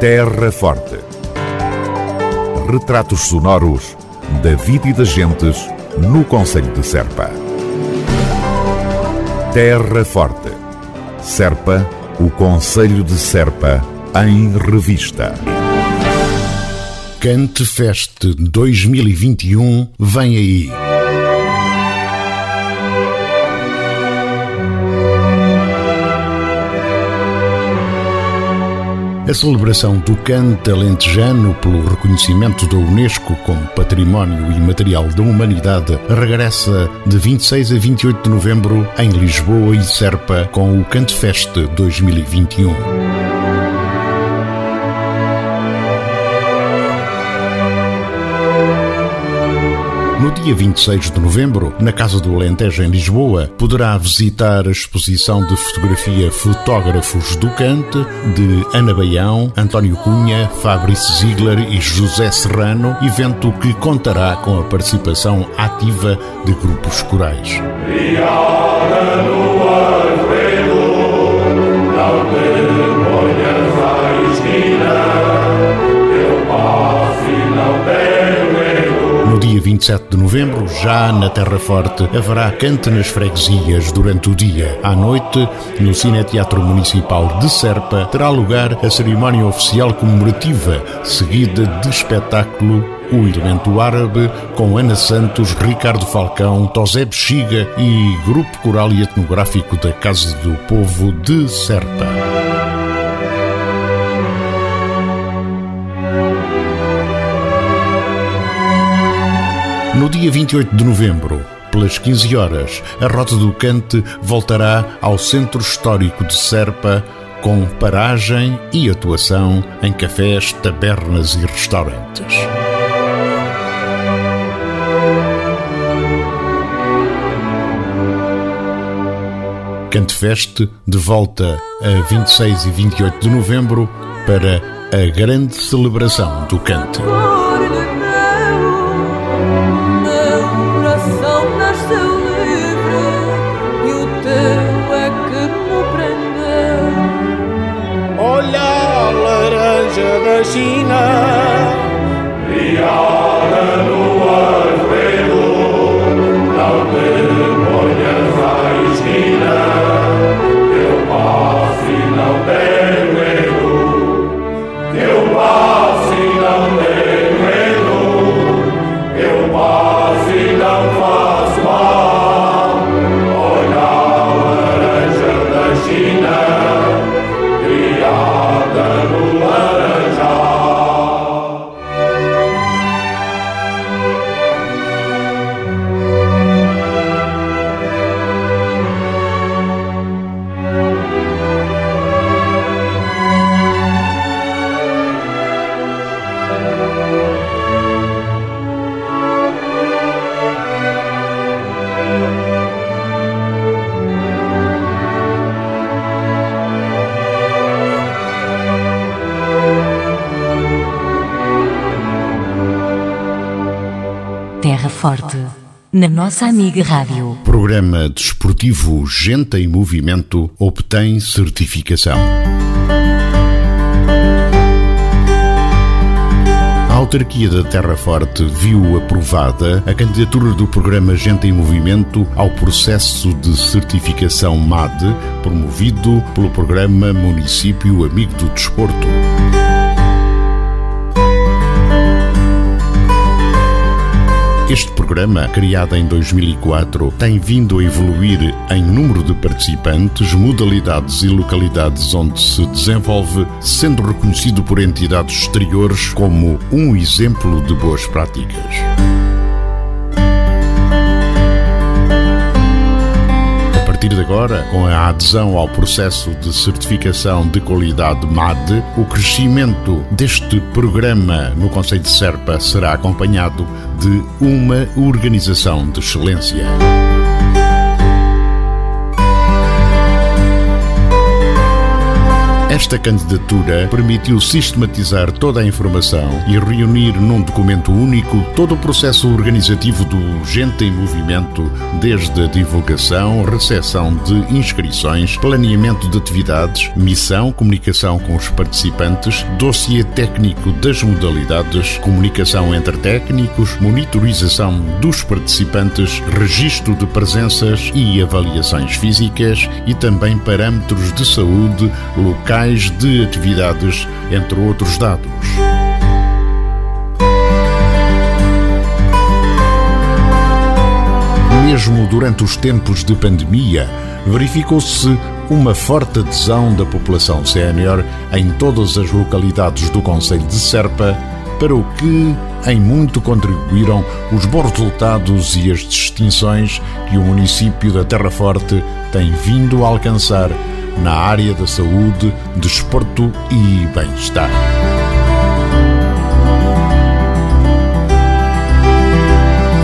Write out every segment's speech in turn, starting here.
Terra Forte. Retratos sonoros da vida e das gentes no Conselho de Serpa. Terra Forte. Serpa, o Conselho de Serpa, em revista. Cante Fest 2021 vem aí. A celebração do cante alentejano pelo reconhecimento da Unesco como Património Imaterial da Humanidade regressa de 26 a 28 de novembro em Lisboa e Serpa com o Cante Fest 2021. Dia 26 de novembro, na Casa do Alentejo, em Lisboa, poderá visitar a exposição de fotografia Fotógrafos do Cante, de Ana Baião, António Cunha, Fabrício Ziegler e José Serrano, evento que contará com a participação ativa de grupos corais. Dia 27 de novembro, já na Terra Forte, haverá cante nas freguesias durante o dia. À noite, no Cine Teatro Municipal de Serpa, terá lugar a cerimónia oficial comemorativa, seguida de espetáculo o Elemento Árabe, com Ana Santos, Ricardo Falcão, Tosé Bexiga e Grupo Coral e Etnográfico da Casa do Povo de Serpa. No dia 28 de novembro, pelas 15 horas, a Rota do Cante voltará ao Centro Histórico de Serpa com paragem e atuação em cafés, tabernas e restaurantes. Cantefest de volta a 26 e 28 de novembro para a grande celebração do cante. Da na nossa amiga Rádio. Programa desportivo Gente em Movimento obtém certificação. A autarquia da Terra Forte viu aprovada a candidatura do programa Gente em Movimento ao processo de certificação MAD, promovido pelo programa Município Amigo do Desporto. Este programa, criado em 2004, tem vindo a evoluir em número de participantes, modalidades e localidades onde se desenvolve, sendo reconhecido por entidades exteriores como um exemplo de boas práticas. Agora, com a adesão ao processo de certificação de qualidade MAD, o crescimento deste programa no Conselho de Serpa será acompanhado de uma organização de excelência. Esta candidatura permitiu sistematizar toda a informação e reunir num documento único todo o processo organizativo do Gente em Movimento, desde a divulgação, recepção de inscrições, planeamento de atividades, missão, comunicação com os participantes, dossiê técnico das modalidades, comunicação entre técnicos, monitorização dos participantes, registro de presenças e avaliações físicas e também parâmetros de saúde, locais de atividades, entre outros dados. Mesmo durante os tempos de pandemia, verificou-se uma forte adesão da população sénior em todas as localidades do Conselho de Serpa, para o que em muito contribuíram os bons resultados e as distinções que o município da Terra Forte tem vindo a alcançar na área da saúde, desporto e bem-estar.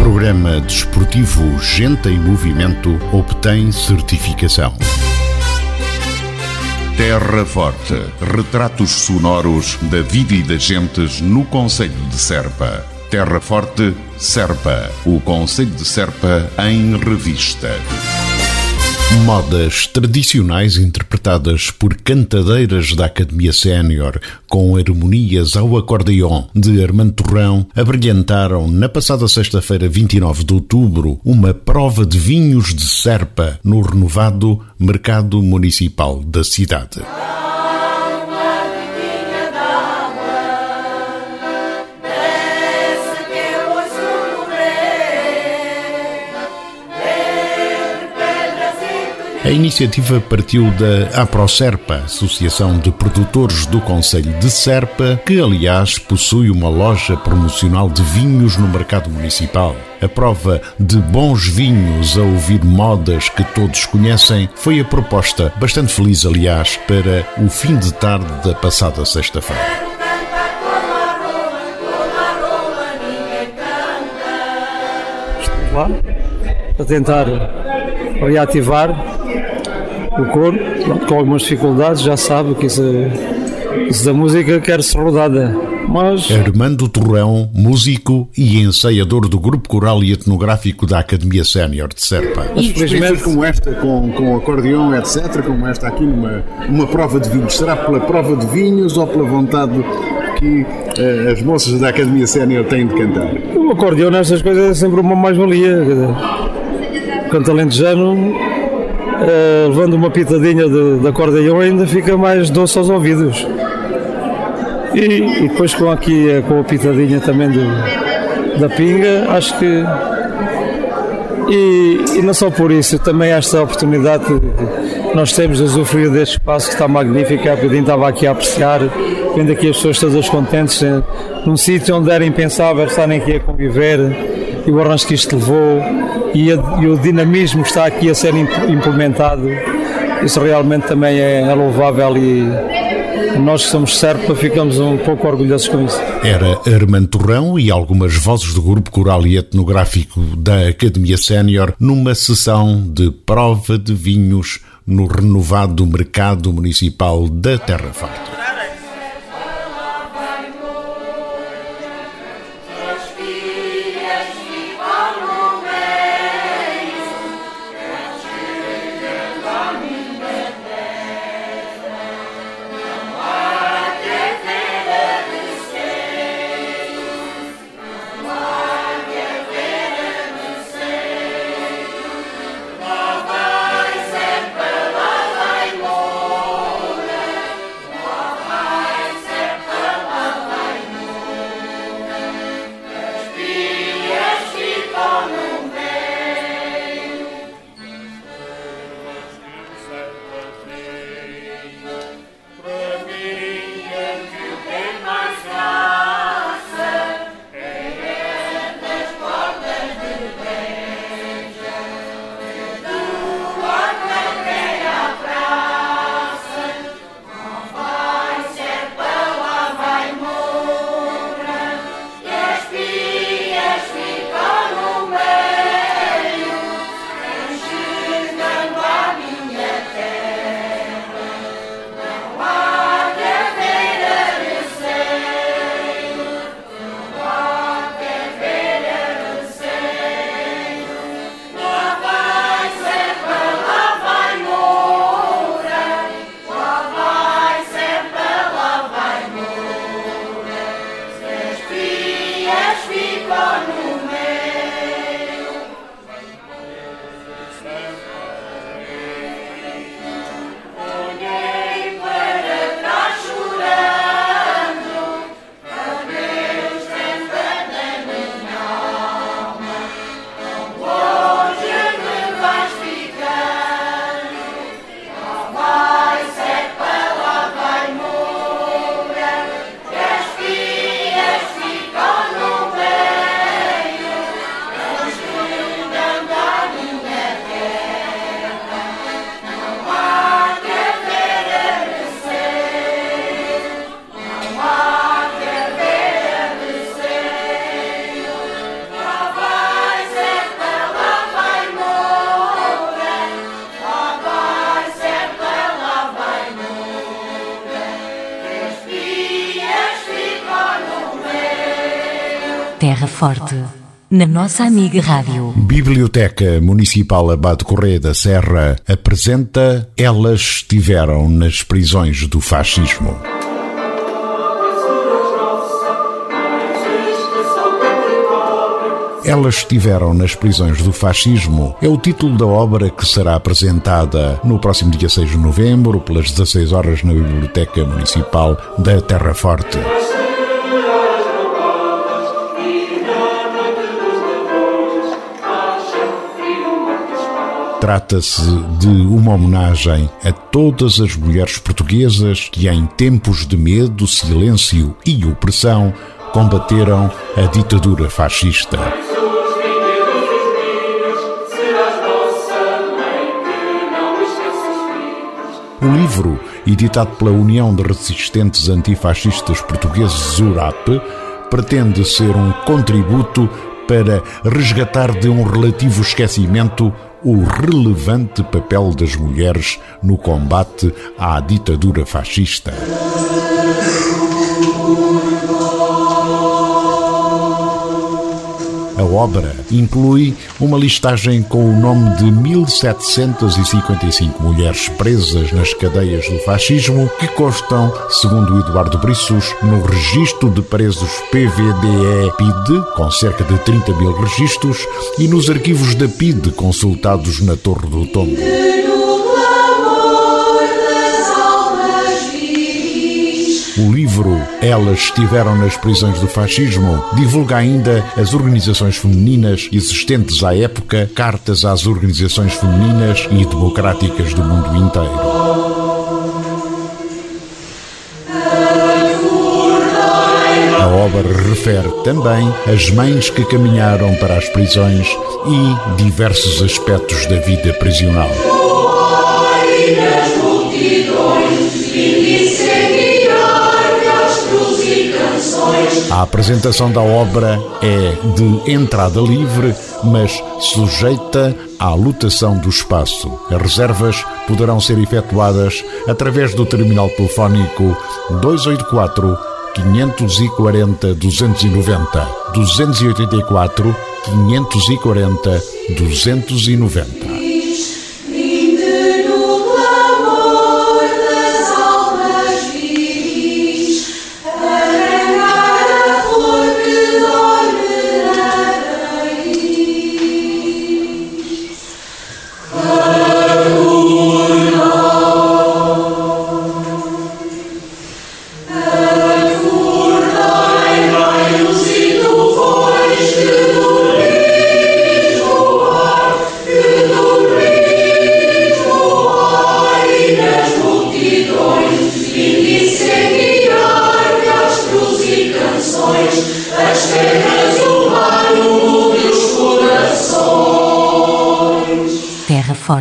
Programa Desportivo Gente em Movimento obtém certificação. Terra Forte. Retratos sonoros da vida e das gentes no Conselho de Serpa. Terra Forte, Serpa. O Conselho de Serpa em revista. Modas tradicionais interpretadas por cantadeiras da Academia Sénior com harmonias ao acordeão de Armando Torrão abrilhantaram na passada sexta-feira, 29 de outubro, uma prova de vinhos de Serpa no renovado Mercado Municipal da cidade. A iniciativa partiu da AproSerpa, Associação de Produtores do Conselho de Serpa, que aliás possui uma loja promocional de vinhos no mercado municipal. A prova de bons vinhos a ouvir modas que todos conhecem foi a proposta, bastante feliz aliás, para o fim de tarde da passada sexta-feira. Lá a tentar reativar o coro, com algumas dificuldades, já sabe que isso, isso da música quer-se rodada. Mas... Armando Torrão, músico e ensaiador do grupo coral e etnográfico da Academia Sénior de Serpa. Experiências como esta, com, com acordeão, etc., como esta aqui numa uma prova de vinhos, será pela prova de vinhos ou pela vontade que uh, as moças da Academia Sénior têm de cantar? O acordeão nestas coisas é sempre uma mais-valia. Canto alentejano uh, levando uma pitadinha de, de acordeão ainda fica mais doce aos ouvidos. E, e depois com aqui eh, com a pitadinha também do, da pinga, acho que e, e, não só por isso, também esta oportunidade que nós temos de usufruir deste espaço que está magnífico. Há bocadinho estava aqui a apreciar, vendo aqui as pessoas todas contentes, eh, num sítio onde era impensável estarem aqui a conviver e o arranjo que isto levou e, a, e, o dinamismo que está aqui a ser implementado, isso realmente também é, é louvável e nós que somos Serpa ficamos um pouco orgulhosos com isso. Era Armando Torrão e algumas vozes do grupo coral e etnográfico da Academia Sénior numa sessão de prova de vinhos no renovado mercado municipal da Terra Forte. Terra Forte. Na nossa amiga Rádio. Biblioteca Municipal Abade Correia da Serra apresenta Elas estiveram nas prisões do fascismo. Elas estiveram nas prisões do fascismo é o título da obra que será apresentada no próximo dia 6 de novembro, pelas 16 horas, na Biblioteca Municipal da Terra Forte. Trata-se de uma homenagem a todas as mulheres portuguesas que, em tempos de medo, silêncio e opressão, combateram a ditadura fascista. O livro, editado pela União de Resistentes Antifascistas Portugueses URAP, pretende ser um contributo para resgatar de um relativo esquecimento o relevante papel das mulheres no combate à ditadura fascista. Obra inclui uma listagem com o nome de 1755 mulheres presas nas cadeias do fascismo que constam, segundo Eduardo Brissos, no registro de presos PVDE-PID, com cerca de 30 mil registros, e nos arquivos da PID consultados na Torre do Tombo. O livro Elas estiveram nas prisões do fascismo divulga ainda as organizações femininas existentes à época, cartas às organizações femininas e democráticas do mundo inteiro. A obra refere também as mães que caminharam para as prisões e diversos aspectos da vida prisional. A apresentação da obra é de entrada livre, mas sujeita à lotação do espaço. As reservas poderão ser efetuadas através do terminal telefónico 284 540 290 284 540 290.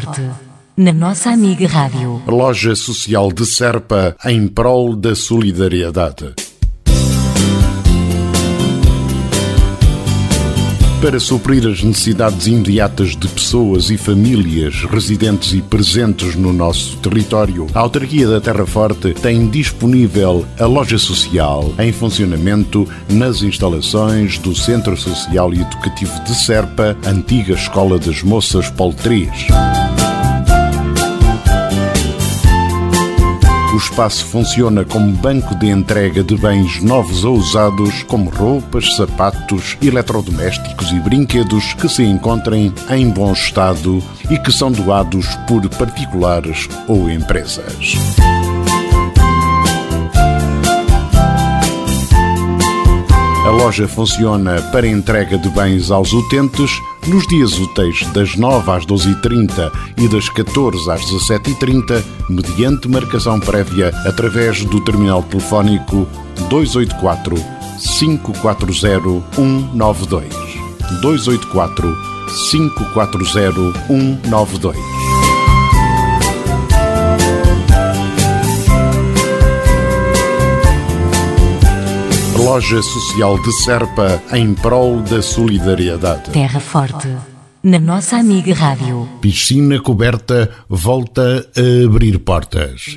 Forte. Na nossa amiga Rádio. Loja Social de Serpa em prol da solidariedade. Para suprir as necessidades imediatas de pessoas e famílias residentes e presentes no nosso território, a Autarquia da Terra Forte tem disponível a loja social em funcionamento nas instalações do Centro Social e Educativo de Serpa, antiga Escola das Moças Poltrias. O espaço funciona como banco de entrega de bens novos ou usados, como roupas, sapatos, eletrodomésticos e brinquedos que se encontrem em bom estado e que são doados por particulares ou empresas. A loja funciona para entrega de bens aos utentes nos dias úteis das 9 às 12h30 e das 14 às 17h30, mediante marcação prévia através do terminal telefónico 284 540 192. 284 540 192. Loja Social de Serpa em prol da solidariedade. Terra Forte. Na nossa amiga Rádio. Piscina coberta volta a abrir portas.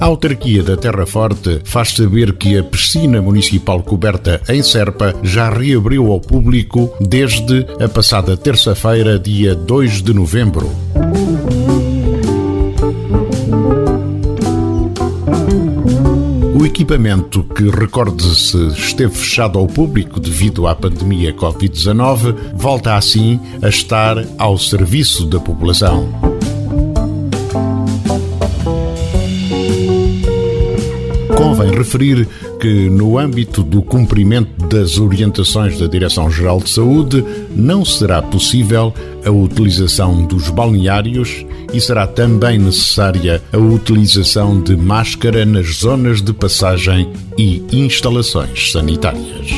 A autarquia da Terra Forte faz saber que a piscina municipal coberta em Serpa já reabriu ao público desde a passada terça-feira, dia 2 de novembro. Equipamento, que recorde-se esteve fechado ao público devido à pandemia Covid-19, volta assim a estar ao serviço da população. Convém referir que, no âmbito do cumprimento das orientações da Direção-Geral de Saúde, não será possível a utilização dos balneários e será também necessária a utilização de máscara nas zonas de passagem e instalações sanitárias.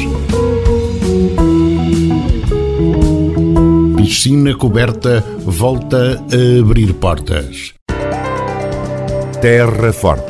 Piscina coberta volta a abrir portas. Terra Forte